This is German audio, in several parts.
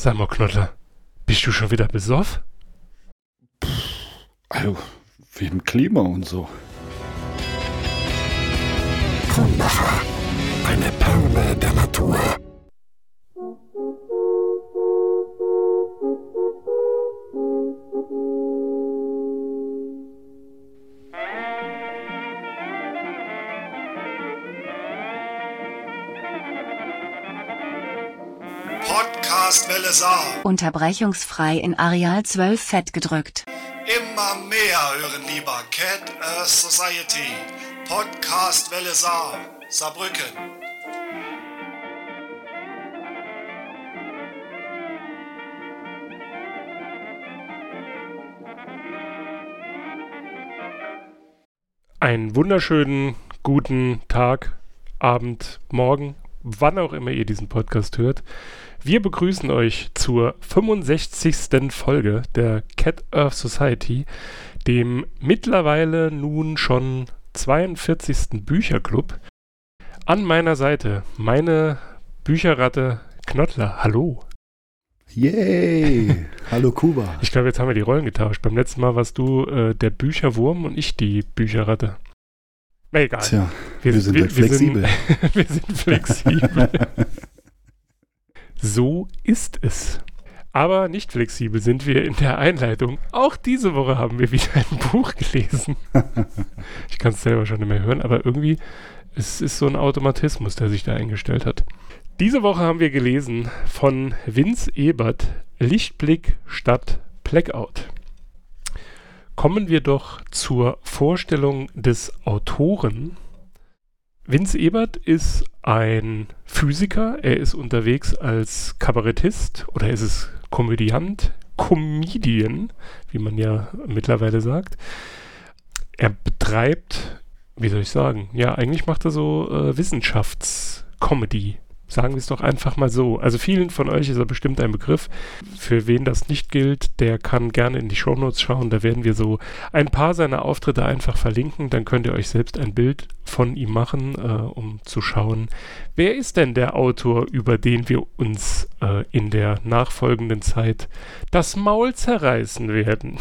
Sag mal, Knottler, bist du schon wieder besoffen? Also, wegen Klima und so. Kronmacher, eine Perle der Natur. Saar. Unterbrechungsfrei in Areal 12 fett gedrückt. Immer mehr hören lieber Cat Earth Society. Podcast Welle Saar. Saarbrücken. Einen wunderschönen guten Tag, Abend, Morgen, wann auch immer ihr diesen Podcast hört. Wir begrüßen euch zur 65. Folge der Cat Earth Society, dem mittlerweile nun schon 42. Bücherclub. An meiner Seite meine Bücherratte Knottler. Hallo. Yay! Hallo Kuba. Ich glaube, jetzt haben wir die Rollen getauscht. Beim letzten Mal warst du äh, der Bücherwurm und ich die Bücherratte. Na egal. Tja, wir, sind halt flexibel. Sind, wir sind flexibel. so ist es. Aber nicht flexibel sind wir in der Einleitung. Auch diese Woche haben wir wieder ein Buch gelesen. ich kann es selber schon nicht mehr hören, aber irgendwie es ist so ein Automatismus, der sich da eingestellt hat. Diese Woche haben wir gelesen von Vince Ebert Lichtblick statt Blackout. Kommen wir doch zur Vorstellung des Autoren. Vince Ebert ist ein Physiker, er ist unterwegs als Kabarettist oder ist es Komödiant, Comedian, wie man ja mittlerweile sagt. Er betreibt, wie soll ich sagen, ja, eigentlich macht er so äh, Wissenschaftscomedy. Sagen wir es doch einfach mal so. Also vielen von euch ist er bestimmt ein Begriff. Für wen das nicht gilt, der kann gerne in die Shownotes schauen. Da werden wir so ein paar seiner Auftritte einfach verlinken. Dann könnt ihr euch selbst ein Bild von ihm machen, äh, um zu schauen, wer ist denn der Autor, über den wir uns äh, in der nachfolgenden Zeit das Maul zerreißen werden.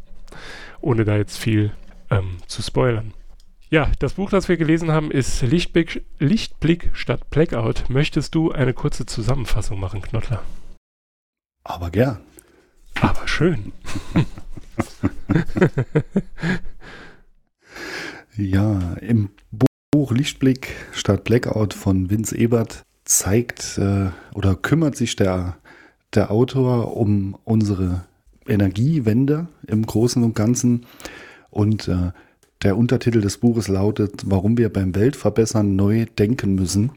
Ohne da jetzt viel ähm, zu spoilern. Ja, das Buch, das wir gelesen haben, ist Lichtblick, Lichtblick statt Blackout. Möchtest du eine kurze Zusammenfassung machen, Knottler? Aber gern. Aber schön. ja, im Buch Lichtblick statt Blackout von Vince Ebert zeigt äh, oder kümmert sich der, der Autor um unsere Energiewende im Großen und Ganzen und äh, der Untertitel des Buches lautet, warum wir beim Weltverbessern neu denken müssen.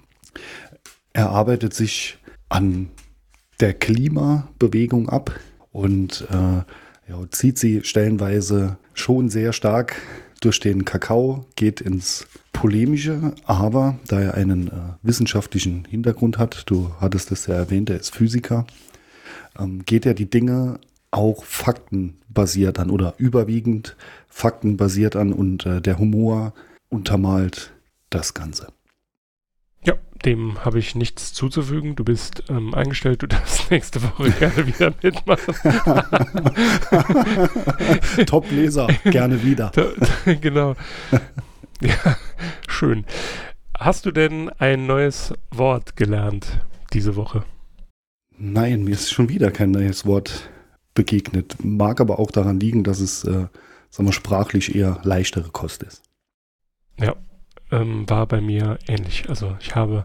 Er arbeitet sich an der Klimabewegung ab und äh, ja, zieht sie stellenweise schon sehr stark durch den Kakao, geht ins Polemische, aber da er einen äh, wissenschaftlichen Hintergrund hat, du hattest es ja erwähnt, er ist Physiker, ähm, geht er die Dinge auch faktenbasiert an oder überwiegend faktenbasiert an und äh, der Humor untermalt das Ganze. Ja, dem habe ich nichts zuzufügen. Du bist ähm, eingestellt, du darfst nächste Woche gerne wieder mitmachen. Top-Leser, gerne wieder. genau. Ja, schön. Hast du denn ein neues Wort gelernt diese Woche? Nein, mir ist schon wieder kein neues Wort begegnet. Mag aber auch daran liegen, dass es, äh, sagen wir, sprachlich eher leichtere Kost ist. Ja, ähm, war bei mir ähnlich. Also ich habe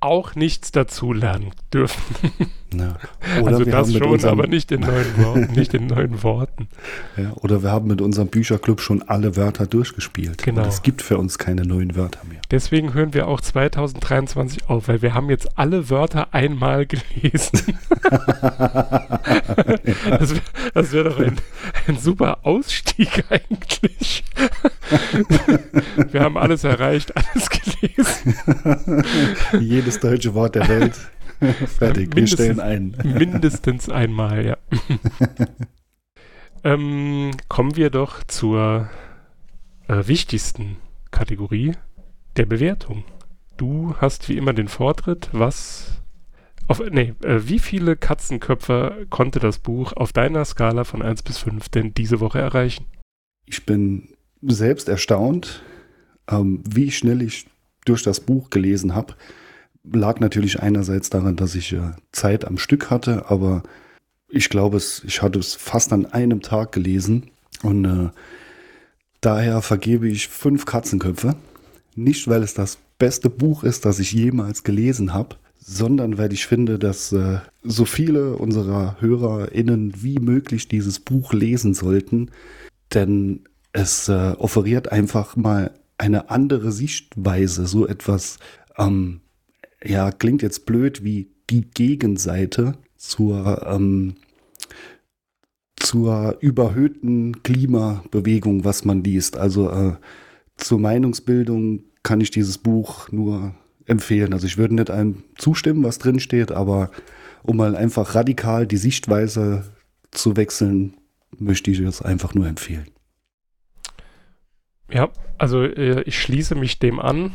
auch nichts dazu lernen dürfen. Ja. also das schon, unserem, aber nicht in, neuen Worten, nicht in neuen Worten. Ja, oder wir haben mit unserem Bücherclub schon alle Wörter durchgespielt. Genau. Und es gibt für uns keine neuen Wörter mehr. Deswegen hören wir auch 2023 auf, weil wir haben jetzt alle Wörter einmal gelesen. das wäre wär doch ein, ein super Ausstieg eigentlich. wir haben alles erreicht, alles gelesen. Jedes deutsche Wort der Welt. Fertig, wir stellen ein. mindestens einmal, ja. ähm, kommen wir doch zur äh, wichtigsten Kategorie der Bewertung. Du hast wie immer den Vortritt. Was Auf, nee, äh, wie viele Katzenköpfe konnte das Buch auf deiner Skala von 1 bis 5 denn diese Woche erreichen? Ich bin selbst erstaunt, ähm, wie schnell ich durch das Buch gelesen habe. Lag natürlich einerseits daran, dass ich äh, Zeit am Stück hatte, aber ich glaube, es, ich hatte es fast an einem Tag gelesen und äh, daher vergebe ich fünf Katzenköpfe. Nicht, weil es das beste Buch ist, das ich jemals gelesen habe, sondern weil ich finde, dass äh, so viele unserer HörerInnen wie möglich dieses Buch lesen sollten, denn es äh, offeriert einfach mal eine andere Sichtweise, so etwas, ähm, ja, klingt jetzt blöd wie die Gegenseite zur, ähm, zur überhöhten Klimabewegung, was man liest. Also äh, zur Meinungsbildung kann ich dieses Buch nur empfehlen. Also ich würde nicht einem zustimmen, was drin steht, aber um mal einfach radikal die Sichtweise zu wechseln, möchte ich es einfach nur empfehlen. Ja, also äh, ich schließe mich dem an.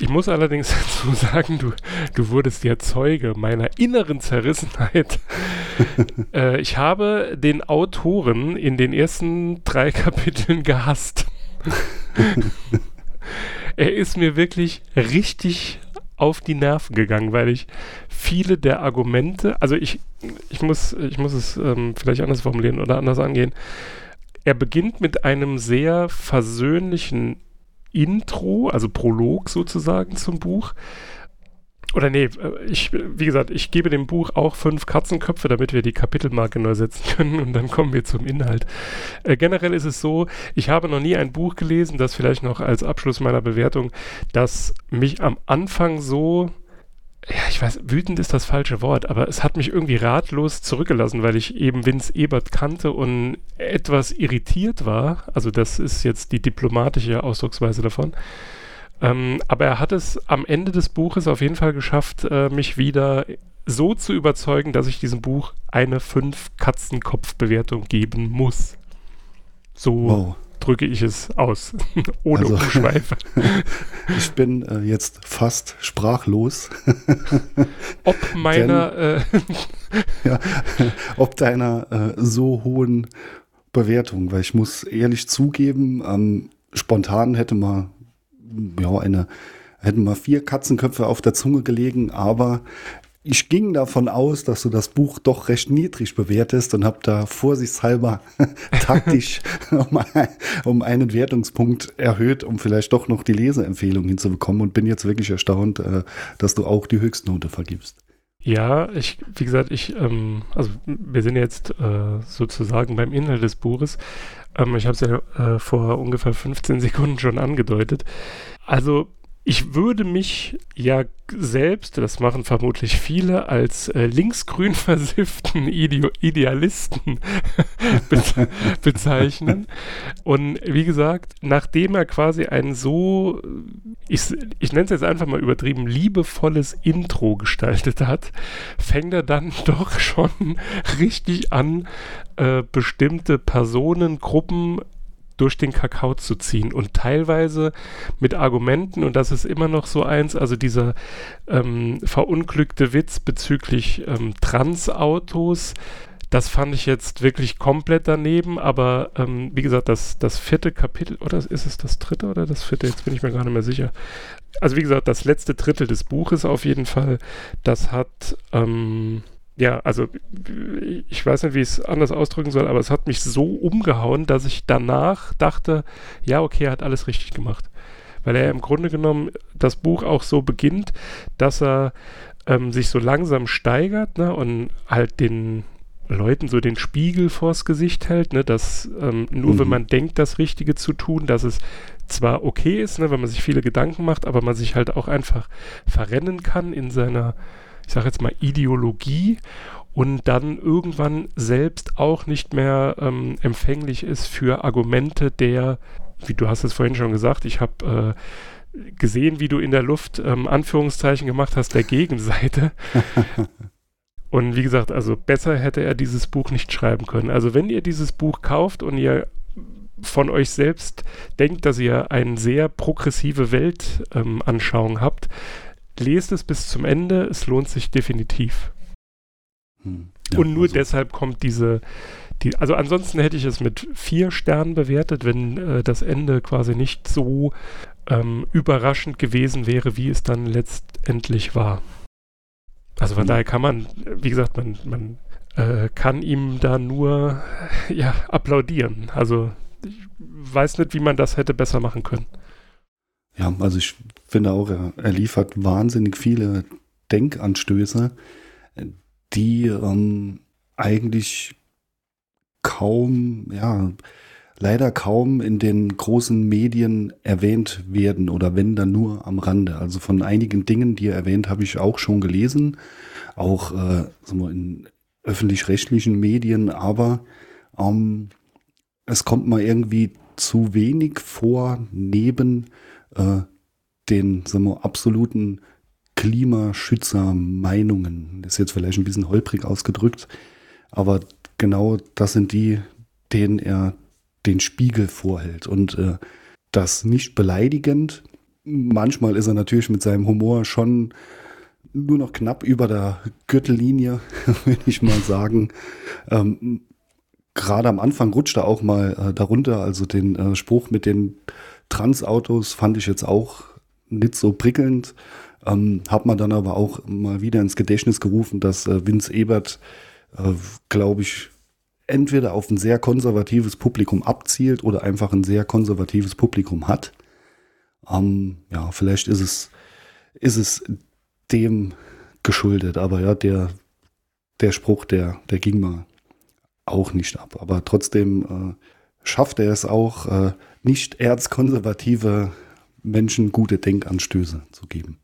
Ich muss allerdings dazu sagen, du, du wurdest ja Zeuge meiner inneren Zerrissenheit. äh, ich habe den Autoren in den ersten drei Kapiteln gehasst. er ist mir wirklich richtig auf die Nerven gegangen, weil ich viele der Argumente, also ich, ich muss, ich muss es ähm, vielleicht anders formulieren oder anders angehen. Er beginnt mit einem sehr versöhnlichen Intro, also Prolog sozusagen zum Buch. Oder nee, äh, ich, wie gesagt, ich gebe dem Buch auch fünf Katzenköpfe, damit wir die Kapitelmarke neu setzen können und dann kommen wir zum Inhalt. Äh, generell ist es so, ich habe noch nie ein Buch gelesen, das vielleicht noch als Abschluss meiner Bewertung, das mich am Anfang so ja, ich weiß, wütend ist das falsche Wort, aber es hat mich irgendwie ratlos zurückgelassen, weil ich eben Vince Ebert kannte und etwas irritiert war. Also das ist jetzt die diplomatische Ausdrucksweise davon. Ähm, aber er hat es am Ende des Buches auf jeden Fall geschafft, äh, mich wieder so zu überzeugen, dass ich diesem Buch eine fünf Katzenkopf-Bewertung geben muss. So wow drücke ich es aus, ohne also, Umschweife. ich bin äh, jetzt fast sprachlos. ob meiner, Denn, äh, ja, ob deiner äh, so hohen Bewertung, weil ich muss ehrlich zugeben, ähm, spontan hätte man ja eine hätten mal vier Katzenköpfe auf der Zunge gelegen, aber ich ging davon aus, dass du das Buch doch recht niedrig bewertest und habe da vorsichtshalber taktisch um, ein, einen Wertungspunkt erhöht, um vielleicht doch noch die Leseempfehlung hinzubekommen und bin jetzt wirklich erstaunt, äh, dass du auch die Höchstnote vergibst. Ja, ich, wie gesagt, ich, ähm, also wir sind jetzt äh, sozusagen beim Inhalt des Buches. Ähm, ich habe es ja äh, vor ungefähr 15 Sekunden schon angedeutet. Also ich würde mich ja selbst, das machen vermutlich viele, als äh, linksgrün versifften Ide Idealisten be bezeichnen. Und wie gesagt, nachdem er quasi ein so, ich, ich nenne es jetzt einfach mal übertrieben, liebevolles Intro gestaltet hat, fängt er dann doch schon richtig an, äh, bestimmte Personen, Gruppen durch den Kakao zu ziehen und teilweise mit Argumenten, und das ist immer noch so eins, also dieser ähm, verunglückte Witz bezüglich ähm, Transautos, das fand ich jetzt wirklich komplett daneben, aber ähm, wie gesagt, das, das vierte Kapitel, oder ist es das dritte oder das vierte? Jetzt bin ich mir gar nicht mehr sicher. Also wie gesagt, das letzte Drittel des Buches auf jeden Fall, das hat ähm, ja, also ich weiß nicht, wie ich es anders ausdrücken soll, aber es hat mich so umgehauen, dass ich danach dachte, ja, okay, er hat alles richtig gemacht. Weil er im Grunde genommen das Buch auch so beginnt, dass er ähm, sich so langsam steigert ne, und halt den Leuten so den Spiegel vors Gesicht hält, ne, dass ähm, nur mhm. wenn man denkt, das Richtige zu tun, dass es zwar okay ist, ne, wenn man sich viele Gedanken macht, aber man sich halt auch einfach verrennen kann in seiner ich sage jetzt mal, Ideologie und dann irgendwann selbst auch nicht mehr ähm, empfänglich ist für Argumente der, wie du hast es vorhin schon gesagt, ich habe äh, gesehen, wie du in der Luft ähm, Anführungszeichen gemacht hast, der Gegenseite. und wie gesagt, also besser hätte er dieses Buch nicht schreiben können. Also wenn ihr dieses Buch kauft und ihr von euch selbst denkt, dass ihr eine sehr progressive Weltanschauung ähm, habt, lest es bis zum Ende, es lohnt sich definitiv. Hm. Ja, Und nur also, deshalb kommt diese, die, also ansonsten hätte ich es mit vier Sternen bewertet, wenn äh, das Ende quasi nicht so ähm, überraschend gewesen wäre, wie es dann letztendlich war. Also von Mhm. daher kann man, wie gesagt, man, man äh, kann ihm da nur ja, applaudieren. Also ich weiß nicht, wie man das hätte besser machen können. Ja, also ich finde auch, er, er liefert wahnsinnig viele Denkanstöße, die ähm, eigentlich kaum, ja, leider kaum in den großen Medien erwähnt werden oder wenn dann nur am Rande. Also von einigen Dingen, die er erwähnt, habe ich auch schon gelesen, auch äh, wir, in öffentlich-rechtlichen Medien, aber ähm, es kommt mal irgendwie zu wenig vor neben äh, den sagen wir, absoluten Klimaschützer-Meinungen. Das ist jetzt vielleicht ein bisschen holprig ausgedrückt, aber genau das sind die, denen er den Spiegel vorhält. Und äh, das nicht beleidigend. Manchmal ist er natürlich mit seinem Humor schon nur noch knapp über der Gürtellinie, würde ich mal sagen. Ähm, Gerade am Anfang rutscht er auch mal äh, darunter. Also den äh, Spruch mit den Transautos fand ich jetzt auch nicht so prickelnd. Ähm, hat man dann aber auch mal wieder ins Gedächtnis gerufen, dass äh, Vince Ebert, äh, glaube ich, entweder auf ein sehr konservatives Publikum abzielt oder einfach ein sehr konservatives Publikum hat. Ähm, ja, vielleicht ist es, ist es dem geschuldet, aber ja, der, der Spruch, der, der ging mal auch nicht ab. Aber trotzdem äh, schafft er es auch, äh, nicht erzkonservative Menschen gute Denkanstöße zu geben.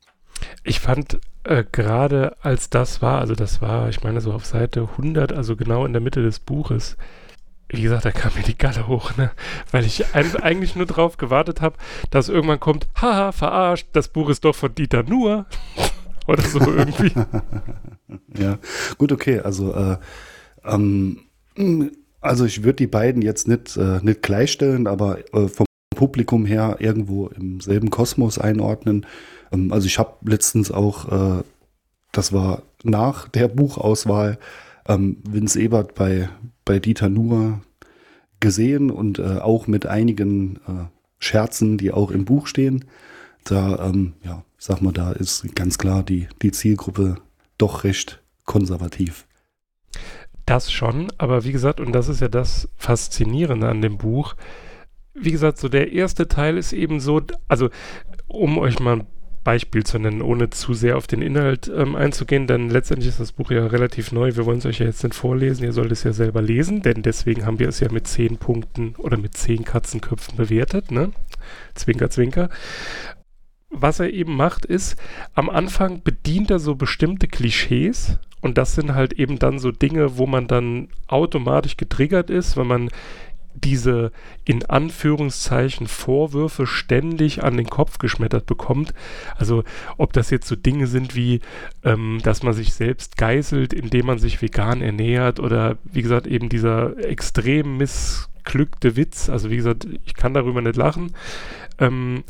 Ich fand äh, gerade als das war, also das war, ich meine so auf Seite 100, also genau in der Mitte des Buches, wie gesagt, da kam mir die Galle hoch, ne? weil ich ein, eigentlich nur drauf gewartet habe, dass irgendwann kommt, haha, verarscht, das Buch ist doch von Dieter Nuhr oder so irgendwie. Ja, gut, okay, also äh, ähm, also ich würde die beiden jetzt nicht, äh, nicht gleichstellen, aber äh, vom Publikum her irgendwo im selben Kosmos einordnen. Ähm, also ich habe letztens auch, äh, das war nach der Buchauswahl, ähm, Vince Ebert bei, bei Dieter Nuhr gesehen und äh, auch mit einigen äh, Scherzen, die auch im Buch stehen. Da, ähm, ja, sag mal, da ist ganz klar die, die Zielgruppe doch recht konservativ. Das schon, aber wie gesagt, und das ist ja das Faszinierende an dem Buch. Wie gesagt, so der erste Teil ist eben so, also um euch mal ein Beispiel zu nennen, ohne zu sehr auf den Inhalt ähm, einzugehen, denn letztendlich ist das Buch ja relativ neu. Wir wollen es euch ja jetzt nicht vorlesen, ihr sollt es ja selber lesen, denn deswegen haben wir es ja mit zehn Punkten oder mit zehn Katzenköpfen bewertet, ne? Zwinker, zwinker. Was er eben macht, ist, am Anfang bedient er so bestimmte Klischees und das sind halt eben dann so Dinge, wo man dann automatisch getriggert ist, wenn man diese in Anführungszeichen Vorwürfe ständig an den Kopf geschmettert bekommt. Also ob das jetzt so Dinge sind wie, ähm, dass man sich selbst geißelt, indem man sich vegan ernährt oder wie gesagt eben dieser extrem missglückte Witz. Also wie gesagt, ich kann darüber nicht lachen. Ähm,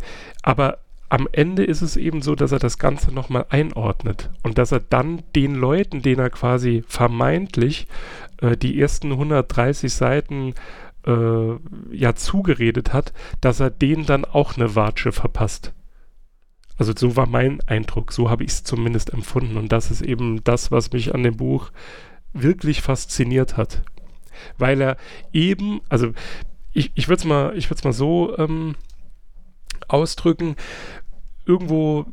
aber am Ende ist es eben so, dass er das Ganze nochmal einordnet und dass er dann den Leuten, denen er quasi vermeintlich äh, die ersten 130 Seiten äh, ja zugeredet hat, dass er denen dann auch eine Watsche verpasst. Also so war mein Eindruck, so habe ich es zumindest empfunden und das ist eben das, was mich an dem Buch wirklich fasziniert hat. Weil er eben, also ich, ich würde es mal, mal so ähm, ausdrücken, irgendwo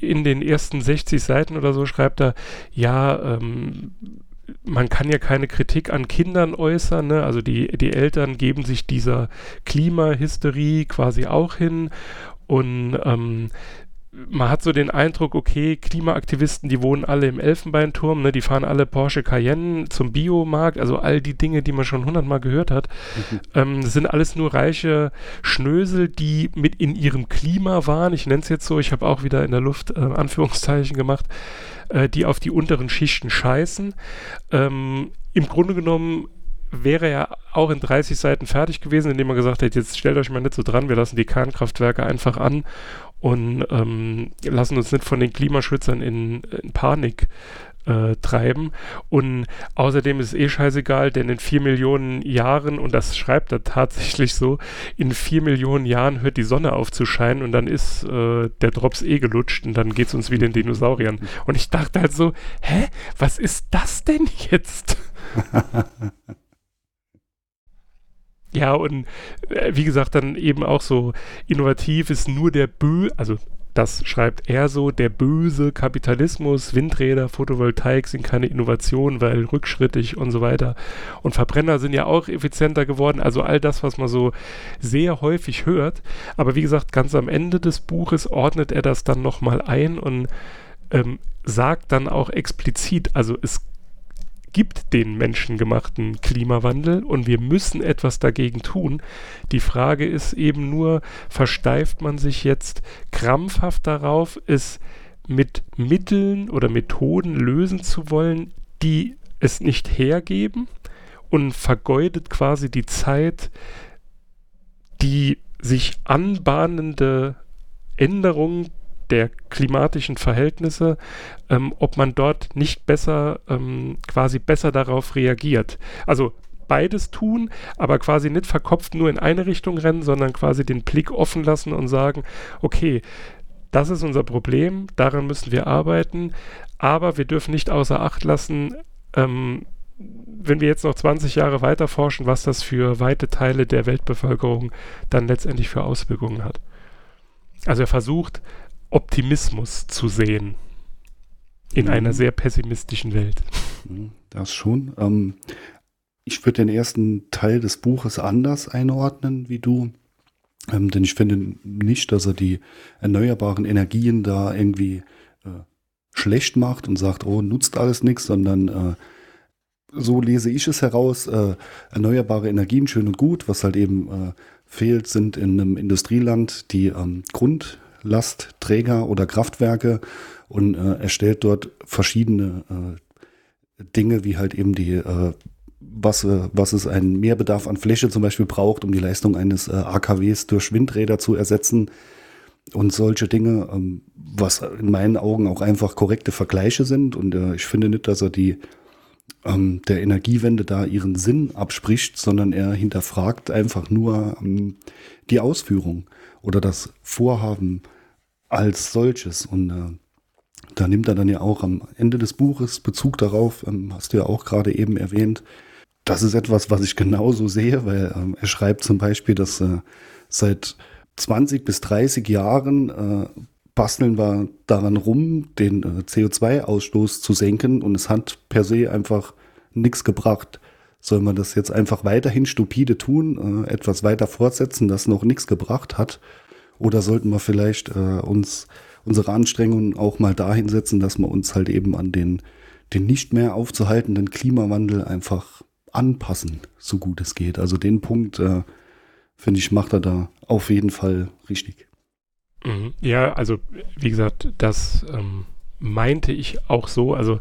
in den ersten 60 Seiten oder so schreibt er, ja, ähm, man kann ja keine Kritik an Kindern äußern, ne? also die, die Eltern geben sich dieser Klimahysterie quasi auch hin und ähm, man hat so den Eindruck, okay, Klimaaktivisten, die wohnen alle im Elfenbeinturm, ne, die fahren alle Porsche Cayenne zum Biomarkt, also all die Dinge, die man schon hundertmal gehört hat. Mhm. Ähm, das sind alles nur reiche Schnösel, die mit in ihrem Klima waren. Ich nenne es jetzt so, ich habe auch wieder in der Luft äh, Anführungszeichen gemacht, äh, die auf die unteren Schichten scheißen. Ähm, Im Grunde genommen wäre er auch in 30 Seiten fertig gewesen, indem er gesagt hätte, jetzt stellt euch mal nicht so dran, wir lassen die Kernkraftwerke einfach an und ähm, lassen uns nicht von den Klimaschützern in, in Panik äh, treiben. Und außerdem ist es eh scheißegal, denn in vier Millionen Jahren, und das schreibt er tatsächlich so, in vier Millionen Jahren hört die Sonne auf zu scheinen und dann ist äh, der Drops eh gelutscht und dann geht es uns wie den Dinosauriern. Und ich dachte halt so, hä, was ist das denn jetzt? Ja, und äh, wie gesagt, dann eben auch so innovativ ist nur der Bö, also das schreibt er so, der böse Kapitalismus, Windräder, Photovoltaik sind keine Innovation, weil rückschrittig und so weiter. Und Verbrenner sind ja auch effizienter geworden, also all das, was man so sehr häufig hört. Aber wie gesagt, ganz am Ende des Buches ordnet er das dann nochmal ein und ähm, sagt dann auch explizit, also es gibt den menschengemachten Klimawandel und wir müssen etwas dagegen tun. Die Frage ist eben nur, versteift man sich jetzt krampfhaft darauf, es mit Mitteln oder Methoden lösen zu wollen, die es nicht hergeben und vergeudet quasi die Zeit, die sich anbahnende Änderungen der klimatischen Verhältnisse, ähm, ob man dort nicht besser, ähm, quasi besser darauf reagiert. Also beides tun, aber quasi nicht verkopft nur in eine Richtung rennen, sondern quasi den Blick offen lassen und sagen, okay, das ist unser Problem, daran müssen wir arbeiten, aber wir dürfen nicht außer Acht lassen, ähm, wenn wir jetzt noch 20 Jahre weiter forschen, was das für weite Teile der Weltbevölkerung dann letztendlich für Auswirkungen hat. Also er versucht, Optimismus zu sehen in mhm. einer sehr pessimistischen Welt. Mhm, das schon. Ähm, ich würde den ersten Teil des Buches anders einordnen wie du. Ähm, denn ich finde nicht, dass er die erneuerbaren Energien da irgendwie äh, schlecht macht und sagt, oh, nutzt alles nichts, sondern äh, so lese ich es heraus, äh, erneuerbare Energien schön und gut, was halt eben äh, fehlt, sind in einem Industrieland die ähm, Grund Lastträger oder Kraftwerke und äh, erstellt dort verschiedene äh, Dinge, wie halt eben die, äh, was, äh, was es einen Mehrbedarf an Fläche zum Beispiel braucht, um die Leistung eines äh, AKWs durch Windräder zu ersetzen und solche Dinge, ähm, was in meinen Augen auch einfach korrekte Vergleiche sind. Und äh, ich finde nicht, dass er die ähm, der Energiewende da ihren Sinn abspricht, sondern er hinterfragt einfach nur ähm, die Ausführung oder das Vorhaben als solches. Und äh, da nimmt er dann ja auch am Ende des Buches Bezug darauf, ähm, hast du ja auch gerade eben erwähnt. Das ist etwas, was ich genauso sehe, weil ähm, er schreibt zum Beispiel, dass äh, seit 20 bis 30 Jahren äh, basteln wir daran rum, den äh, CO2-Ausstoß zu senken und es hat per se einfach nichts gebracht. Soll man das jetzt einfach weiterhin stupide tun, äh, etwas weiter fortsetzen, das noch nichts gebracht hat? Oder sollten wir vielleicht äh, uns unsere Anstrengungen auch mal dahin setzen, dass wir uns halt eben an den, den nicht mehr aufzuhaltenden Klimawandel einfach anpassen, so gut es geht. Also den Punkt, äh, finde ich, macht er da auf jeden Fall richtig. Mhm. Ja, also wie gesagt, das ähm, meinte ich auch so. Also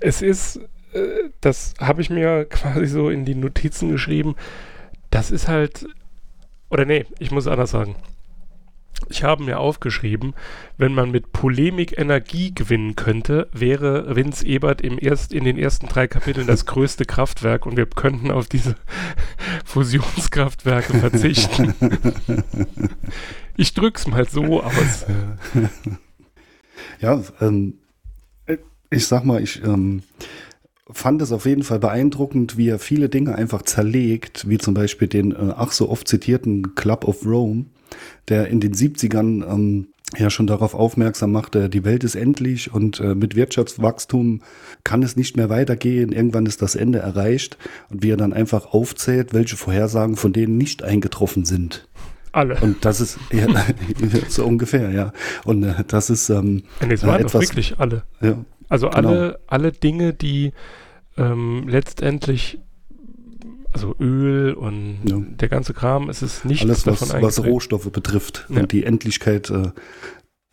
es ist, äh, das habe ich mir quasi so in die Notizen geschrieben. Das ist halt, oder nee, ich muss anders sagen. Ich habe mir aufgeschrieben, wenn man mit Polemik Energie gewinnen könnte, wäre Vince Ebert im erst, in den ersten drei Kapiteln das größte Kraftwerk und wir könnten auf diese Fusionskraftwerke verzichten. ich drück's mal so aus. Ja, ähm, ich sag mal, ich ähm, fand es auf jeden Fall beeindruckend, wie er viele Dinge einfach zerlegt, wie zum Beispiel den äh, ach so oft zitierten Club of Rome, der in den 70ern ähm, ja schon darauf aufmerksam machte, die Welt ist endlich und äh, mit Wirtschaftswachstum kann es nicht mehr weitergehen, irgendwann ist das Ende erreicht und wie er dann einfach aufzählt, welche Vorhersagen von denen nicht eingetroffen sind. Alle. Und das ist ja, so ungefähr, ja. Und äh, das ist ähm, nee, es waren etwas, wirklich alle. Ja, also genau. alle, alle Dinge, die ähm, letztendlich also Öl und ja. der ganze Kram, es ist nichts Alles, was, was Rohstoffe betrifft ja. und die Endlichkeit äh,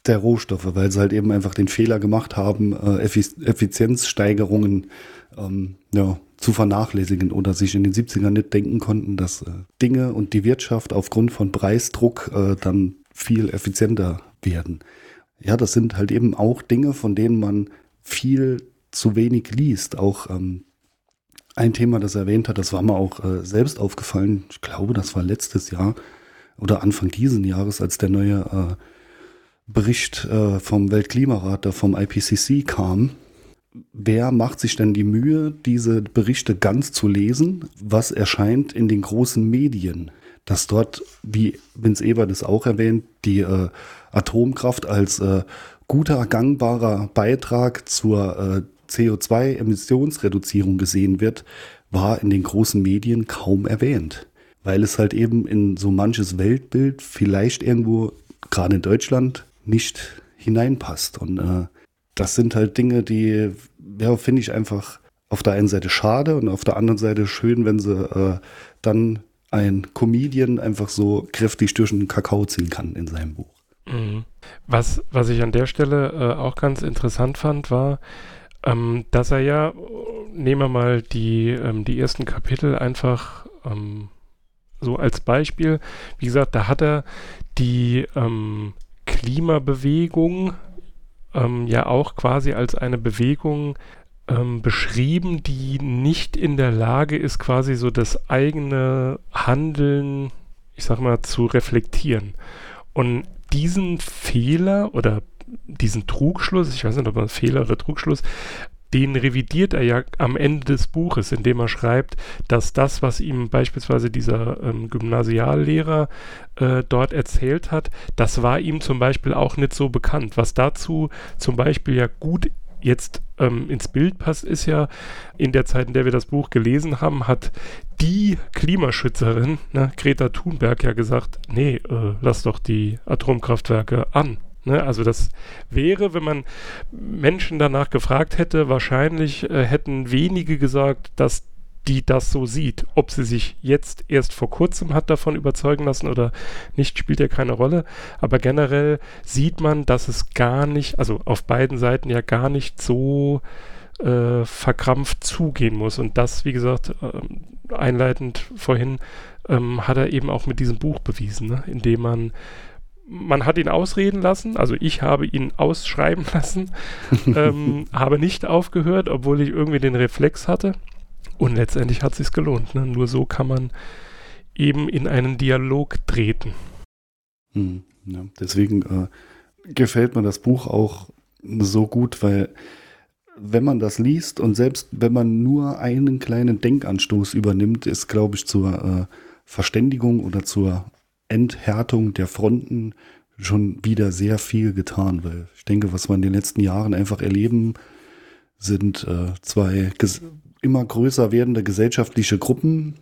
der Rohstoffe, weil sie halt eben einfach den Fehler gemacht haben, äh, Effizienzsteigerungen ähm, ja, zu vernachlässigen oder sich in den 70ern nicht denken konnten, dass äh, Dinge und die Wirtschaft aufgrund von Preisdruck äh, dann viel effizienter werden. Ja, das sind halt eben auch Dinge, von denen man viel zu wenig liest. Auch ähm, ein Thema, das er erwähnt hat, das war mir auch äh, selbst aufgefallen. Ich glaube, das war letztes Jahr oder Anfang diesen Jahres, als der neue äh, Bericht äh, vom Weltklimarat, da vom IPCC kam. Wer macht sich denn die Mühe, diese Berichte ganz zu lesen? Was erscheint in den großen Medien? Dass dort, wie Vince Ebert es auch erwähnt, die äh, Atomkraft als äh, guter, gangbarer Beitrag zur äh, CO2-Emissionsreduzierung gesehen wird, war in den großen Medien kaum erwähnt. Weil es halt eben in so manches Weltbild vielleicht irgendwo, gerade in Deutschland, nicht hineinpasst. Und äh, das sind halt Dinge, die, ja, finde ich einfach auf der einen Seite schade und auf der anderen Seite schön, wenn sie äh, dann ein Comedian einfach so kräftig durch den Kakao ziehen kann in seinem Buch. Mhm. Was, was ich an der Stelle äh, auch ganz interessant fand, war, ähm, dass er ja, nehmen wir mal die, ähm, die ersten Kapitel einfach ähm, so als Beispiel, wie gesagt, da hat er die ähm, Klimabewegung ähm, ja auch quasi als eine Bewegung ähm, beschrieben, die nicht in der Lage ist, quasi so das eigene Handeln, ich sag mal, zu reflektieren. Und diesen Fehler oder diesen Trugschluss, ich weiß nicht, ob man Fehler oder Trugschluss, den revidiert er ja am Ende des Buches, indem er schreibt, dass das, was ihm beispielsweise dieser ähm, Gymnasiallehrer äh, dort erzählt hat, das war ihm zum Beispiel auch nicht so bekannt. Was dazu zum Beispiel ja gut jetzt ähm, ins Bild passt, ist ja, in der Zeit, in der wir das Buch gelesen haben, hat die Klimaschützerin, ne, Greta Thunberg, ja gesagt, nee, äh, lass doch die Atomkraftwerke an. Ne? Also das wäre, wenn man Menschen danach gefragt hätte, wahrscheinlich äh, hätten wenige gesagt, dass die das so sieht. Ob sie sich jetzt erst vor kurzem hat davon überzeugen lassen oder nicht, spielt ja keine Rolle. Aber generell sieht man, dass es gar nicht, also auf beiden Seiten ja gar nicht so äh, verkrampft zugehen muss. Und das, wie gesagt, äh, einleitend vorhin, ähm, hat er eben auch mit diesem Buch bewiesen, ne? indem man man hat ihn ausreden lassen, also ich habe ihn ausschreiben lassen, ähm, habe nicht aufgehört, obwohl ich irgendwie den Reflex hatte. Und letztendlich hat es sich gelohnt. Ne? Nur so kann man eben in einen Dialog treten. Hm, ja, deswegen äh, gefällt mir das Buch auch so gut, weil wenn man das liest und selbst wenn man nur einen kleinen Denkanstoß übernimmt, ist, glaube ich, zur äh, Verständigung oder zur Enthärtung der Fronten schon wieder sehr viel getan, weil ich denke, was wir in den letzten Jahren einfach erleben, sind äh, zwei immer größer werdende gesellschaftliche Gruppen,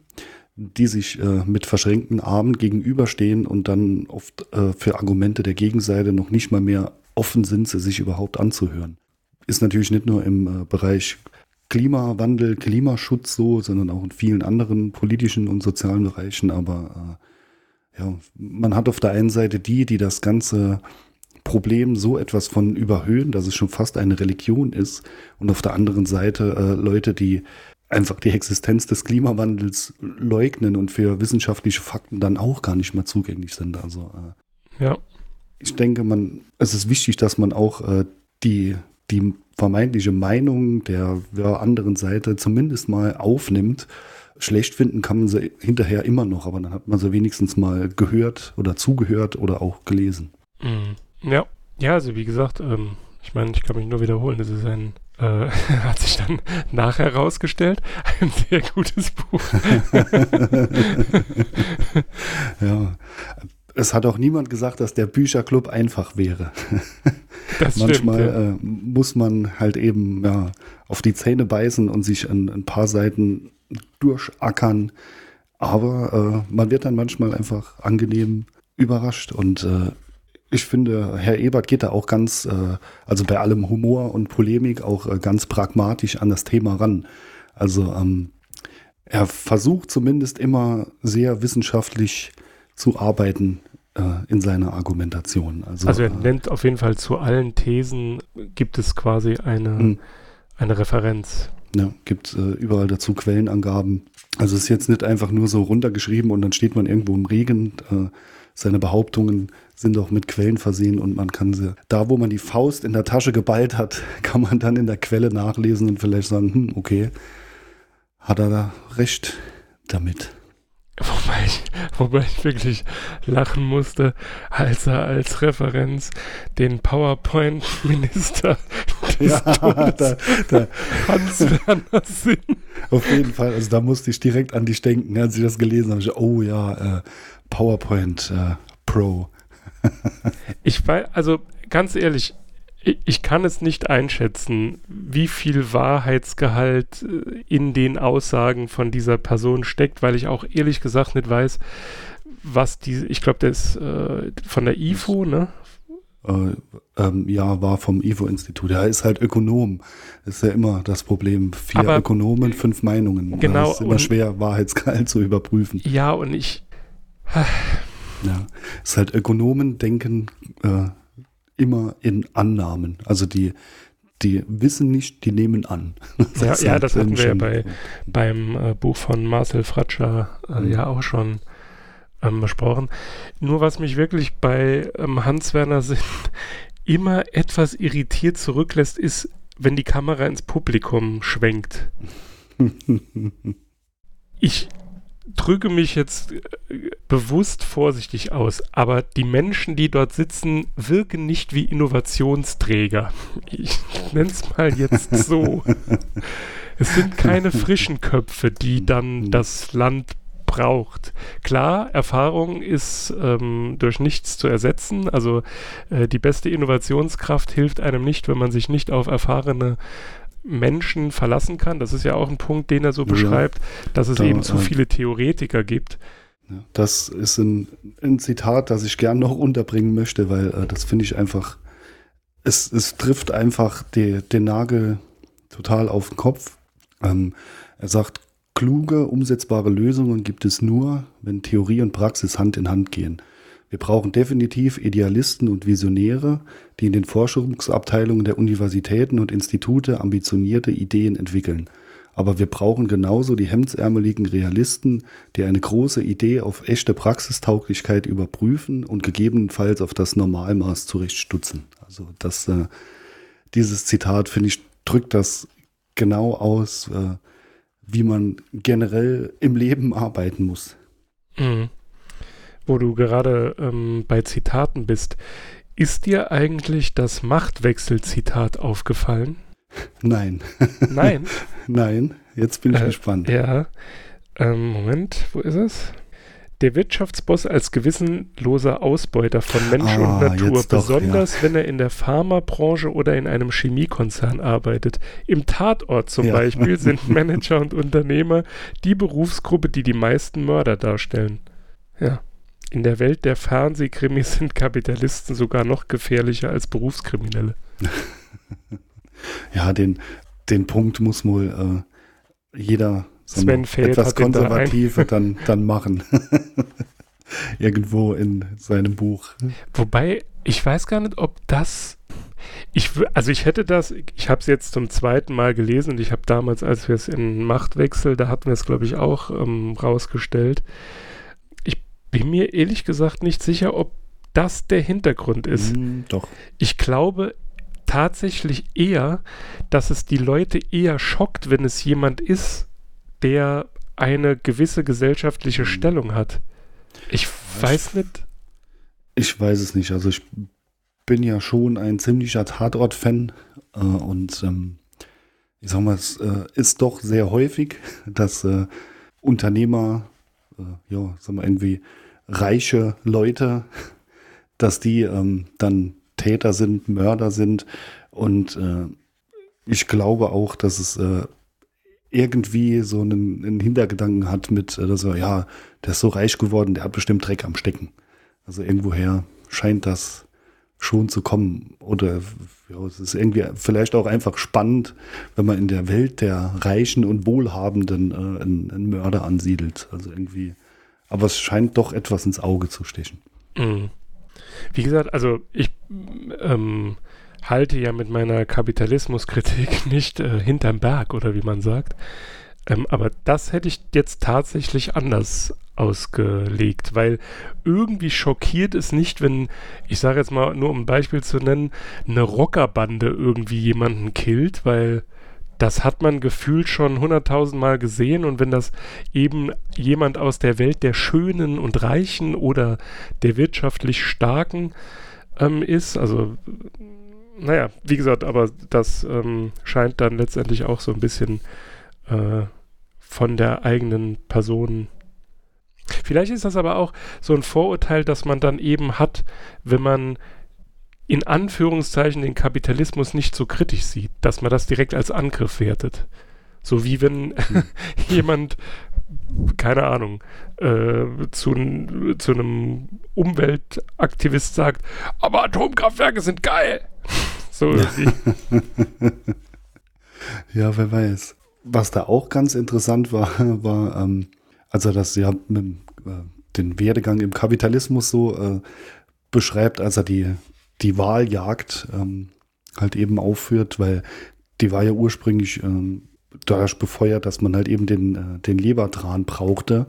die sich äh, mit verschränkten Armen gegenüberstehen und dann oft äh, für Argumente der Gegenseite noch nicht mal mehr offen sind, sie sich überhaupt anzuhören. Ist natürlich nicht nur im äh, Bereich Klimawandel, Klimaschutz so, sondern auch in vielen anderen politischen und sozialen Bereichen, aber äh, ja, man hat auf der einen Seite die, die das ganze Problem so etwas von überhöhen, dass es schon fast eine Religion ist. Und auf der anderen Seite äh, Leute, die einfach die Existenz des Klimawandels leugnen und für wissenschaftliche Fakten dann auch gar nicht mehr zugänglich sind. Also äh, ja. ich denke, man, es ist wichtig, dass man auch äh, die, die vermeintliche Meinung der anderen Seite zumindest mal aufnimmt schlecht finden kann man sie hinterher immer noch, aber dann hat man sie wenigstens mal gehört oder zugehört oder auch gelesen. Mhm. Ja, ja, also wie gesagt, ähm, ich meine, ich kann mich nur wiederholen, das ist ein, äh, hat sich dann nachher herausgestellt, ein sehr gutes Buch. ja, es hat auch niemand gesagt, dass der Bücherclub einfach wäre. Das Manchmal stimmt, ja. äh, muss man halt eben ja, auf die Zähne beißen und sich ein, ein paar Seiten durchackern. Aber äh, man wird dann manchmal einfach angenehm überrascht. Und äh, ich finde, Herr Ebert geht da auch ganz, äh, also bei allem Humor und Polemik auch äh, ganz pragmatisch an das Thema ran. Also ähm, er versucht zumindest immer sehr wissenschaftlich zu arbeiten äh, in seiner Argumentation. Also, also er äh, nennt auf jeden Fall zu allen Thesen, gibt es quasi eine, hm. eine Referenz. Ja, gibt äh, überall dazu Quellenangaben. Also es ist jetzt nicht einfach nur so runtergeschrieben und dann steht man irgendwo im Regen, äh, seine Behauptungen sind auch mit Quellen versehen und man kann sie, da wo man die Faust in der Tasche geballt hat, kann man dann in der Quelle nachlesen und vielleicht sagen, hm, okay, hat er da recht damit. Wobei ich, wobei ich wirklich lachen musste, als er als Referenz den PowerPoint-Minister Ja, da, da, Hans-Werner Sinn. auf jeden Fall. Also da musste ich direkt an dich denken, als ich das gelesen habe. Ich, oh ja, äh, PowerPoint äh, Pro. Ich weiß, also ganz ehrlich, ich, kann es nicht einschätzen, wie viel Wahrheitsgehalt äh, in den Aussagen von dieser Person steckt, weil ich auch ehrlich gesagt nicht weiß, was die, ich glaube, der ist äh, von der IFO, ne? Äh, ähm, ja, war vom IFO-Institut. Er ist halt Ökonom. Das ist ja immer das Problem. Vier Aber- Ökonomen, fünf Meinungen. Genau, Es ist immer schwer, Wahrheitsgehalt zu überprüfen. Ja, und ich, Ja. Es ist halt Ökonomen denken äh, immer in Annahmen. Also die, die wissen nicht, die nehmen an. ja, ist ja, halt das hatten wir ja bei, beim äh, Buch von Marcel Fratscher äh, Mhm. ja auch schon ähm, besprochen. Nur was mich wirklich bei ähm, Hans-Werner Sinn immer etwas irritiert zurücklässt, ist, wenn die Kamera ins Publikum schwenkt. Ich drücke mich jetzt äh, bewusst vorsichtig aus, aber die Menschen, die dort sitzen, wirken nicht wie Innovationsträger. Ich nenne es mal jetzt so. Es sind keine frischen Köpfe, die dann das Land braucht. Klar, Erfahrung ist ähm, durch nichts zu ersetzen. Also äh, die beste Innovationskraft hilft einem nicht, wenn man sich nicht auf erfahrene Menschen verlassen kann. Das ist ja auch ein Punkt, den er so Ja. beschreibt, dass es Da, eben zu viele Theoretiker gibt. Das ist ein, ein Zitat, das ich gern noch unterbringen möchte, weil äh, das finde ich einfach, es, es trifft einfach die, den Nagel total auf den Kopf. Ähm, er sagt, kluge, umsetzbare Lösungen gibt es nur, wenn Theorie und Praxis Hand in Hand gehen. Wir brauchen definitiv Idealisten und Visionäre, die in den Forschungsabteilungen der Universitäten und Institute ambitionierte Ideen entwickeln. Aber wir brauchen genauso die hemdsärmeligen Realisten, die eine große Idee auf echte Praxistauglichkeit überprüfen und gegebenenfalls auf das Normalmaß zurechtstutzen. Also das, äh, dieses Zitat, finde ich, drückt das genau aus, äh, wie man generell im Leben arbeiten muss. Mhm. Wo du gerade ähm, bei Zitaten bist. Ist dir eigentlich das Machtwechsel-Zitat aufgefallen? Nein, Nein. nein, jetzt bin ich Äh, gespannt. Ja. Ähm, Moment, wo ist es? Der Wirtschaftsboss als gewissenloser Ausbeuter von Mensch Ah, und Natur, doch, besonders wenn er in der Pharmabranche oder in einem Chemiekonzern arbeitet. Im Tatort zum Ja. Beispiel sind Manager und Unternehmer die Berufsgruppe, die die meisten Mörder darstellen. Ja. In der Welt der Fernsehkrimis sind Kapitalisten sogar noch gefährlicher als Berufskriminelle. Ja, den, den Punkt muss wohl äh, jeder Feld etwas den da Konservative dann, dann machen. Irgendwo in seinem Buch. Wobei, ich weiß gar nicht, ob das. Ich, also ich hätte das, ich habe es jetzt zum zweiten Mal gelesen und ich habe damals, als wir es in Machtwechsel, da hatten wir es, glaube ich, auch ähm, rausgestellt. Bin mir ehrlich gesagt nicht sicher, ob das der Hintergrund ist. Hm, doch. Ich glaube tatsächlich eher, dass es die Leute eher schockt, wenn es jemand ist, der eine gewisse gesellschaftliche Stellung hat. Ich weiß nicht. Ich weiß es nicht. Also ich bin ja schon ein ziemlicher Tatort-Fan äh, und ähm, ich sag mal, es äh, ist doch sehr häufig, dass äh, Unternehmer, äh, ja, sag mal, irgendwie reiche Leute, dass die ähm, dann Täter sind, Mörder sind und äh, ich glaube auch, dass es äh, irgendwie so einen, einen Hintergedanken hat mit, äh, dass er, ja, der ist so reich geworden, der hat bestimmt Dreck am Stecken. Also irgendwoher scheint das schon zu kommen. Oder ja, es ist irgendwie vielleicht auch einfach spannend, wenn man in der Welt der Reichen und Wohlhabenden äh, einen, einen Mörder ansiedelt. Also irgendwie. Aber es scheint doch etwas ins Auge zu stechen. Mhm. Wie gesagt, also ich ähm, halte ja mit meiner Kapitalismuskritik nicht äh, hinterm Berg oder wie man sagt. Ähm, aber das hätte ich jetzt tatsächlich anders ausgelegt, weil irgendwie schockiert es nicht, wenn, ich sage jetzt mal nur um ein Beispiel zu nennen, eine Rockerbande irgendwie jemanden killt, weil das hat man gefühlt schon hunderttausend Mal gesehen und wenn das eben jemand aus der Welt der Schönen und Reichen oder der wirtschaftlich Starken ähm, ist, also naja, wie gesagt, aber das ähm, scheint dann letztendlich auch so ein bisschen äh, von der eigenen Person Vielleicht ist das aber auch so ein Vorurteil, das man dann eben hat, wenn man in Anführungszeichen den Kapitalismus nicht so kritisch sieht, dass man das direkt als Angriff wertet. So wie wenn hm. jemand, keine Ahnung, äh, zu, zu einem Umweltaktivist sagt, aber Atomkraftwerke sind geil. so irgendwie. ja, wer weiß. Was da auch ganz interessant war, war, ähm, also das ja mit, äh, den Werdegang im Kapitalismus so äh, beschreibt, als er die, die Wahljagd ähm, halt eben aufführt, weil die war ja ursprünglich ähm, dadurch befeuert, dass man halt eben den, äh, den Lebertran brauchte.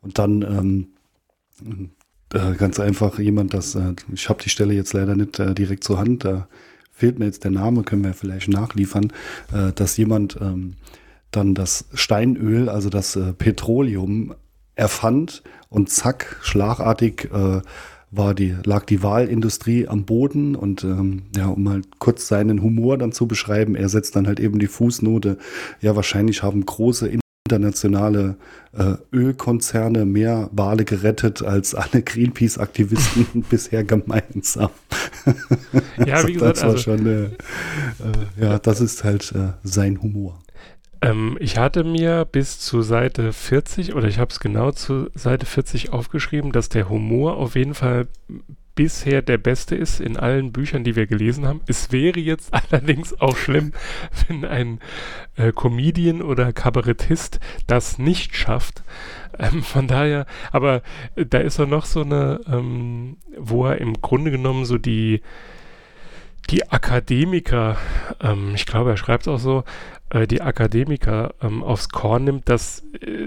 Und dann ähm, äh, ganz einfach jemand, das, äh, ich habe die Stelle jetzt leider nicht äh, direkt zur Hand, da fehlt mir jetzt der Name, können wir vielleicht nachliefern, äh, dass jemand ähm, dann das Steinöl, also das äh, Petroleum erfand und zack, schlagartig äh, war die, lag die Wahlindustrie am Boden und ähm, ja, um mal kurz seinen Humor dann zu beschreiben, er setzt dann halt eben die Fußnote, ja, wahrscheinlich haben große internationale äh, Ölkonzerne mehr Wale gerettet als alle Greenpeace-Aktivisten bisher gemeinsam. Ja, wie gesagt, das war also, schon, äh, äh, ja, das ist halt äh, sein Humor. Ähm, ich hatte mir bis zu Seite 40 oder ich habe es genau zu Seite 40 aufgeschrieben, dass der Humor auf jeden Fall bisher der beste ist in allen Büchern, die wir gelesen haben. Es wäre jetzt allerdings auch schlimm, wenn ein äh, Comedian oder Kabarettist das nicht schafft. Ähm, von daher, aber äh, da ist er noch so eine, ähm, wo er im Grunde genommen so die die Akademiker, ähm, ich glaube, er schreibt es auch so, äh, die Akademiker ähm, aufs Korn nimmt, dass äh,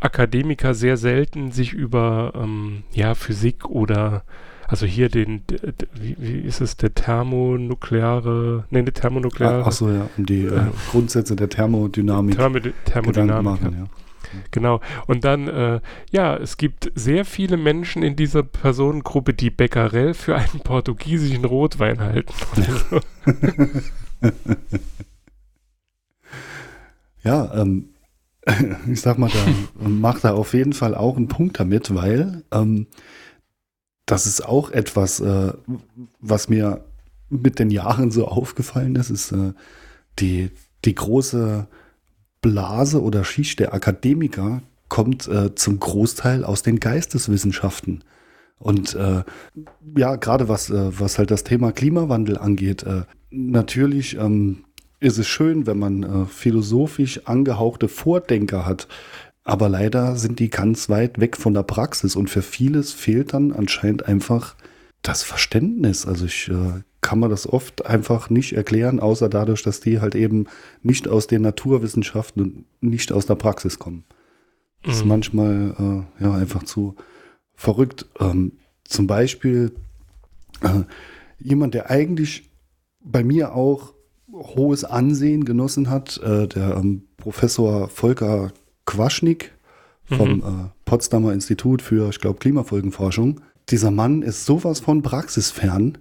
Akademiker sehr selten sich über ähm, ja, Physik oder also hier den, wie, wie, ist es, der thermonukleare, ne, der thermonukleare. Achso, ja, um die äh, Grundsätze der Thermodynamik. Thermo, Thermodynamik. Machen, ja. Genau. Und dann, äh, ja, es gibt sehr viele Menschen in dieser Personengruppe, die Becquerel für einen portugiesischen Rotwein halten. Ja, ähm, ich sag mal, da macht er auf jeden Fall auch einen Punkt damit, weil ähm, das ist auch etwas, äh, was mir mit den Jahren so aufgefallen ist, ist äh, die, die große Blase oder Schicht der Akademiker kommt äh, zum Großteil aus den Geisteswissenschaften. Und äh, ja, gerade was, äh, was halt das Thema Klimawandel angeht, äh, natürlich ähm, ist es schön, wenn man äh, philosophisch angehauchte Vordenker hat. Aber leider sind die ganz weit weg von der Praxis und für vieles fehlt dann anscheinend einfach das Verständnis. Also ich äh, kann man das oft einfach nicht erklären, außer dadurch, dass die halt eben nicht aus den Naturwissenschaften und nicht aus der Praxis kommen. Das mhm. ist manchmal äh, ja einfach zu verrückt. Ähm, zum Beispiel äh, jemand, der eigentlich bei mir auch hohes Ansehen genossen hat, äh, der ähm, Professor Volker Quaschnik vom mhm. äh, Potsdamer Institut für, ich glaube, Klimafolgenforschung. Dieser Mann ist sowas von praxisfern.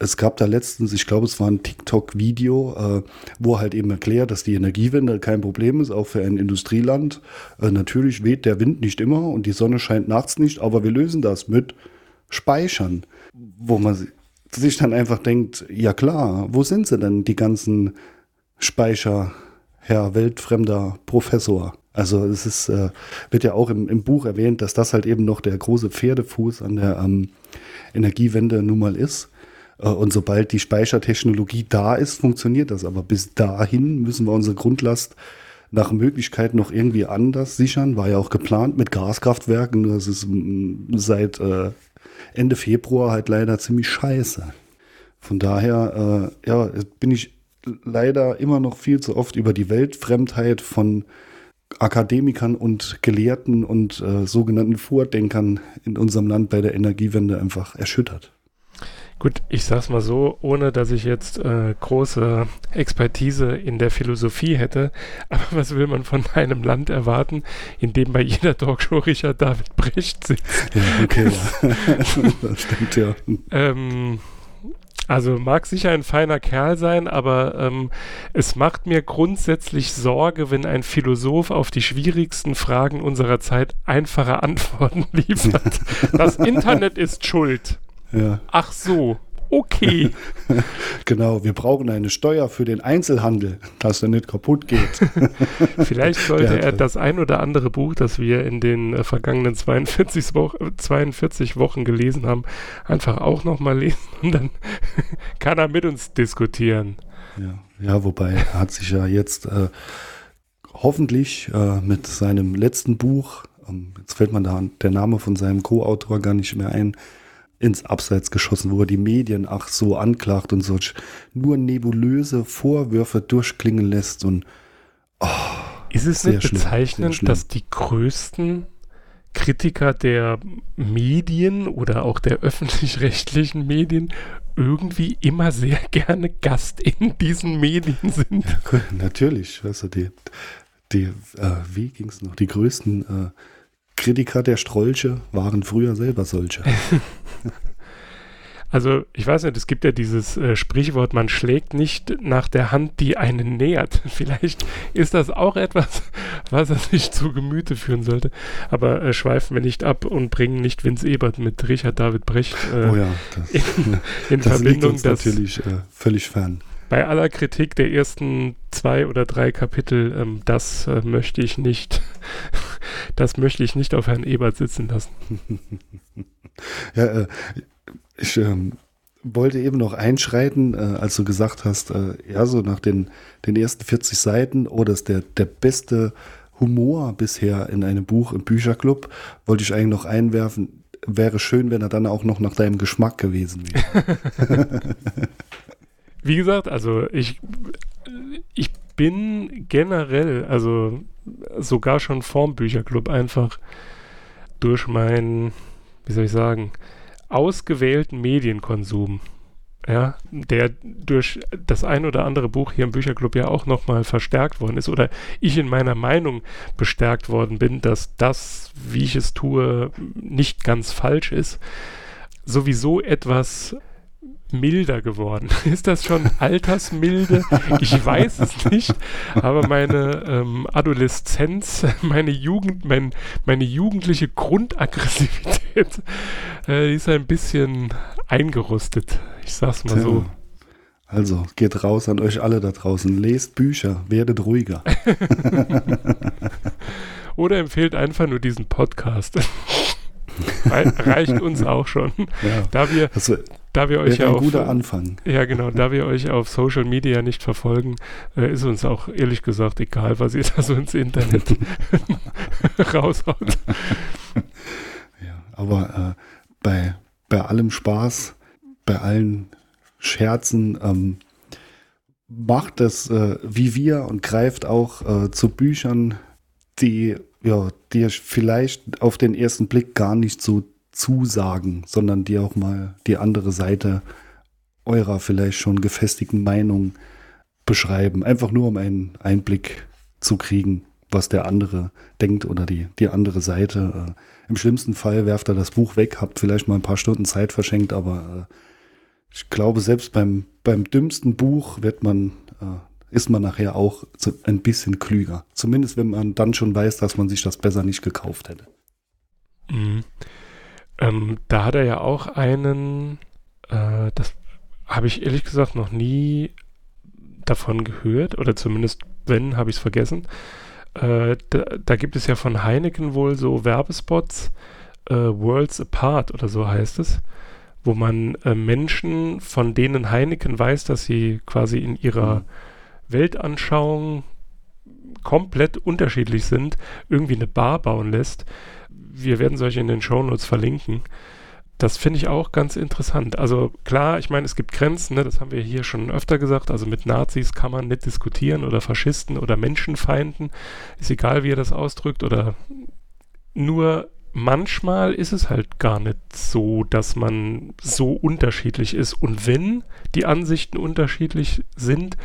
Es gab da letztens, ich glaube, es war ein TikTok-Video, äh, wo halt eben erklärt, dass die Energiewende kein Problem ist, auch für ein Industrieland. Äh, natürlich weht der Wind nicht immer und die Sonne scheint nachts nicht, aber wir lösen das mit Speichern, wo man sich dann einfach denkt, ja klar, wo sind sie denn, die ganzen Speicher, Herr weltfremder Professor? Also es ist, äh, wird ja auch im, im, Buch erwähnt, dass das halt eben noch der große Pferdefuß an der ähm, Energiewende nun mal ist. Äh, und sobald die Speichertechnologie da ist, funktioniert das. Aber bis dahin müssen wir unsere Grundlast nach Möglichkeit noch irgendwie anders sichern. War ja auch geplant mit Gaskraftwerken. Das ist seit äh, Ende Februar halt leider ziemlich scheiße. Von daher, äh, ja, bin ich leider immer noch viel zu oft über die Weltfremdheit von Akademikern und Gelehrten und äh, sogenannten Vordenkern in unserem Land bei der Energiewende einfach erschüttert. Gut, ich sag's mal so, ohne dass ich jetzt äh, große Expertise in der Philosophie hätte, aber was will man von einem Land erwarten, in dem bei jeder Talkshow Richard David Brecht sitzt? Ja, okay, ja. das stimmt ja. Ähm, also mag sicher ein feiner Kerl sein, aber ähm, es macht mir grundsätzlich Sorge, wenn ein Philosoph auf die schwierigsten Fragen unserer Zeit einfache Antworten liefert. Das Internet ist schuld. Ja. Ach so. Okay. genau, wir brauchen eine Steuer für den Einzelhandel, dass er nicht kaputt geht. Vielleicht sollte er das ein oder andere Buch, das wir in den äh, vergangenen 42, Wo 42 Wochen gelesen haben, einfach auch nochmal lesen und dann kann er mit uns diskutieren. Ja, ja wobei er hat sich ja jetzt äh, hoffentlich äh, mit seinem letzten Buch, ähm, jetzt fällt man da der Name von seinem Co-Autor gar nicht mehr ein, ins Abseits geschossen, wo er die Medien ach so anklagt und so nur nebulöse Vorwürfe durchklingen lässt und Ist es nicht schlimm, bezeichnend, dass die größten Kritiker der Medien oder auch der öffentlich-rechtlichen Medien irgendwie immer sehr gerne Gast in diesen Medien sind? Cool, Natürlich, weißt du, die, die äh, wie ging es noch? Die größten äh, Kritiker der Strolche waren früher selber solche. Also, ich weiß nicht, es gibt ja dieses äh, Sprichwort, man schlägt nicht nach der Hand, die einen nähert. Vielleicht ist das auch etwas, was er sich zu Gemüte führen sollte. Aber äh, schweifen wir nicht ab und bringen nicht Vince Ebert mit Richard David Brecht äh, oh ja, das, in, in das liegt Verbindung, uns dass natürlich äh, völlig fern. Bei aller Kritik der ersten zwei oder drei Kapitel, ähm, das äh, möchte ich nicht, das möchte ich nicht auf Herrn Ebert sitzen lassen. Ja, äh, ich ähm, wollte eben noch einschreiten, äh, als du gesagt hast, äh, ja, so nach den, den ersten 40 Seiten, oh, das ist der, der beste Humor bisher in einem Buch im Bücherclub, wollte ich eigentlich noch einwerfen. Wäre schön, wenn er dann auch noch nach deinem Geschmack gewesen wäre. Wie gesagt, also ich, ich bin generell, also sogar schon vorm Bücherclub einfach durch meinen, wie soll ich sagen, ausgewählten Medienkonsum, ja, der durch das ein oder andere Buch hier im Bücherclub ja auch nochmal verstärkt worden ist oder ich in meiner Meinung bestärkt worden bin, dass das, wie ich es tue, nicht ganz falsch ist, sowieso etwas milder geworden. Ist das schon Altersmilde? Ich weiß es nicht, aber meine ähm, Adoleszenz, meine Jugend, mein, meine jugendliche Grundaggressivität, äh, ist ein bisschen eingerostet. Ich sag's mal so. Tja. Also, geht raus an euch alle da draußen. Lest Bücher, werdet ruhiger. Oder empfehlt einfach nur diesen Podcast. Rei- Reicht uns auch schon. Ja, Da wir, das wäre da wir euch ja auf, guter Anfang. Ja, genau. Da wir euch auf Social Media nicht verfolgen, äh, ist uns auch ehrlich gesagt egal, was ihr da so ins Internet raushaut. Ja, aber äh, bei, bei allem Spaß, bei allen Scherzen, ähm, macht es äh, wie wir und greift auch äh, zu Büchern, die ja, dir vielleicht auf den ersten Blick gar nicht so zusagen, sondern die auch mal die andere Seite eurer vielleicht schon gefestigten Meinung beschreiben. Einfach nur um einen Einblick zu kriegen, was der andere denkt oder die, die andere Seite. Äh, Im schlimmsten Fall werft er das Buch weg, habt vielleicht mal ein paar Stunden Zeit verschenkt, aber äh, ich glaube, selbst beim, beim dümmsten Buch wird man, äh, ist man nachher auch ein bisschen klüger. Zumindest wenn man dann schon weiß, dass man sich das besser nicht gekauft hätte. Mhm. Ähm, da hat er ja auch einen, äh, das habe ich ehrlich gesagt noch nie davon gehört, oder zumindest wenn, habe ich es vergessen. Äh, da, da gibt es ja von Heineken wohl so Werbespots, äh, Worlds Apart oder so heißt es, wo man äh, Menschen, von denen Heineken weiß, dass sie quasi in ihrer Mhm. Weltanschauung komplett unterschiedlich sind, irgendwie eine Bar bauen lässt. Wir werden solche in den Shownotes verlinken. das finde ich auch ganz interessant. Also klar, ich meine, es gibt Grenzen, ne, das haben wir hier schon öfter gesagt. Also mit Nazis kann man nicht diskutieren oder Faschisten oder Menschenfeinden. Ist egal, wie er das ausdrückt. Oder nur manchmal ist es halt gar nicht so, dass man so unterschiedlich ist. Und wenn die Ansichten unterschiedlich sind,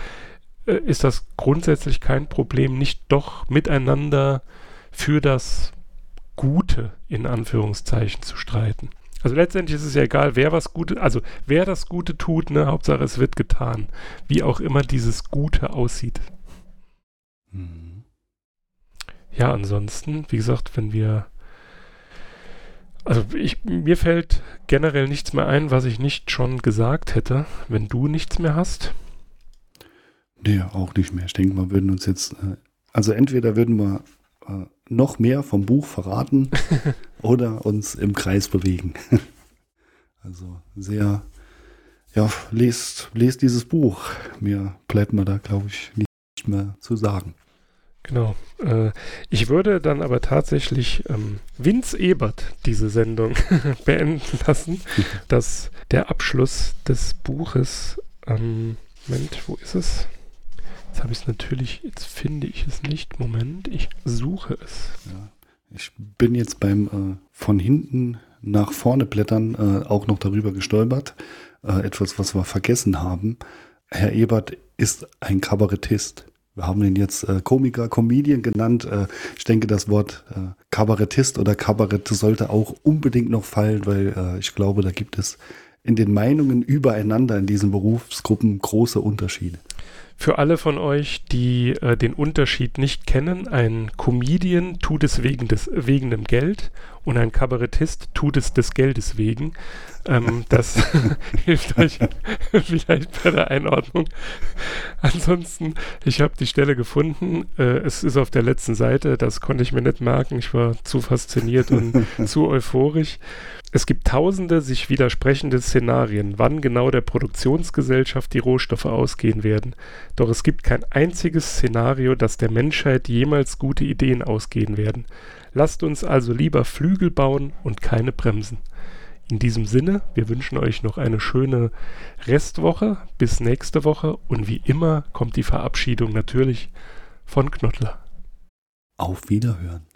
äh, ist das grundsätzlich kein Problem, nicht doch miteinander für das Gute in Anführungszeichen zu streiten. Also letztendlich ist es ja egal, wer was Gutes, also wer das Gute tut, ne, Hauptsache es wird getan. Wie auch immer dieses Gute aussieht. Mhm. Ja, ansonsten, wie gesagt, wenn wir also ich, mir fällt generell nichts mehr ein, was ich nicht schon gesagt hätte. Wenn du nichts mehr hast. Nee, auch nicht mehr. Ich denke, wir würden uns jetzt, äh, also entweder würden wir äh, noch mehr vom Buch verraten oder uns im Kreis bewegen. also sehr, ja, lest, lest dieses Buch. Mehr bleibt mir da, glaube ich, nicht mehr zu sagen. Genau. Äh, ich würde dann aber tatsächlich ähm, Vince Ebert diese Sendung beenden lassen, dass der Abschluss des Buches, ähm, Moment, wo ist es? Jetzt habe ich es natürlich, jetzt finde ich es nicht. Moment, ich suche es. Ja, ich bin jetzt beim äh, von hinten nach vorne blättern äh, auch noch darüber gestolpert. Äh, etwas, was wir vergessen haben. Herr Ebert ist ein Kabarettist. Wir haben ihn jetzt äh, Komiker, Comedian genannt. Äh, ich denke, das Wort äh, Kabarettist oder Kabarett sollte auch unbedingt noch fallen, weil ich glaube, da gibt es in den Meinungen übereinander in diesen Berufsgruppen große Unterschiede. Für alle von euch, die äh, den Unterschied nicht kennen, ein Comedian tut es wegen, des, wegen dem Geld und ein Kabarettist tut es des Geldes wegen. Ähm, das hilft euch vielleicht bei der Einordnung. Ansonsten, ich habe die Stelle gefunden. Äh, es ist auf der letzten Seite. Das konnte ich mir nicht merken. Ich war zu fasziniert und zu euphorisch. Es gibt tausende sich widersprechende Szenarien, wann genau der Produktionsgesellschaft die Rohstoffe ausgehen werden. Doch es gibt kein einziges Szenario, das der Menschheit jemals gute Ideen ausgehen werden. Lasst uns also lieber Flügel bauen und keine Bremsen. In diesem Sinne, wir wünschen euch noch eine schöne Restwoche. Bis nächste Woche. Und wie immer kommt die Verabschiedung natürlich von Knottler. Auf Wiederhören.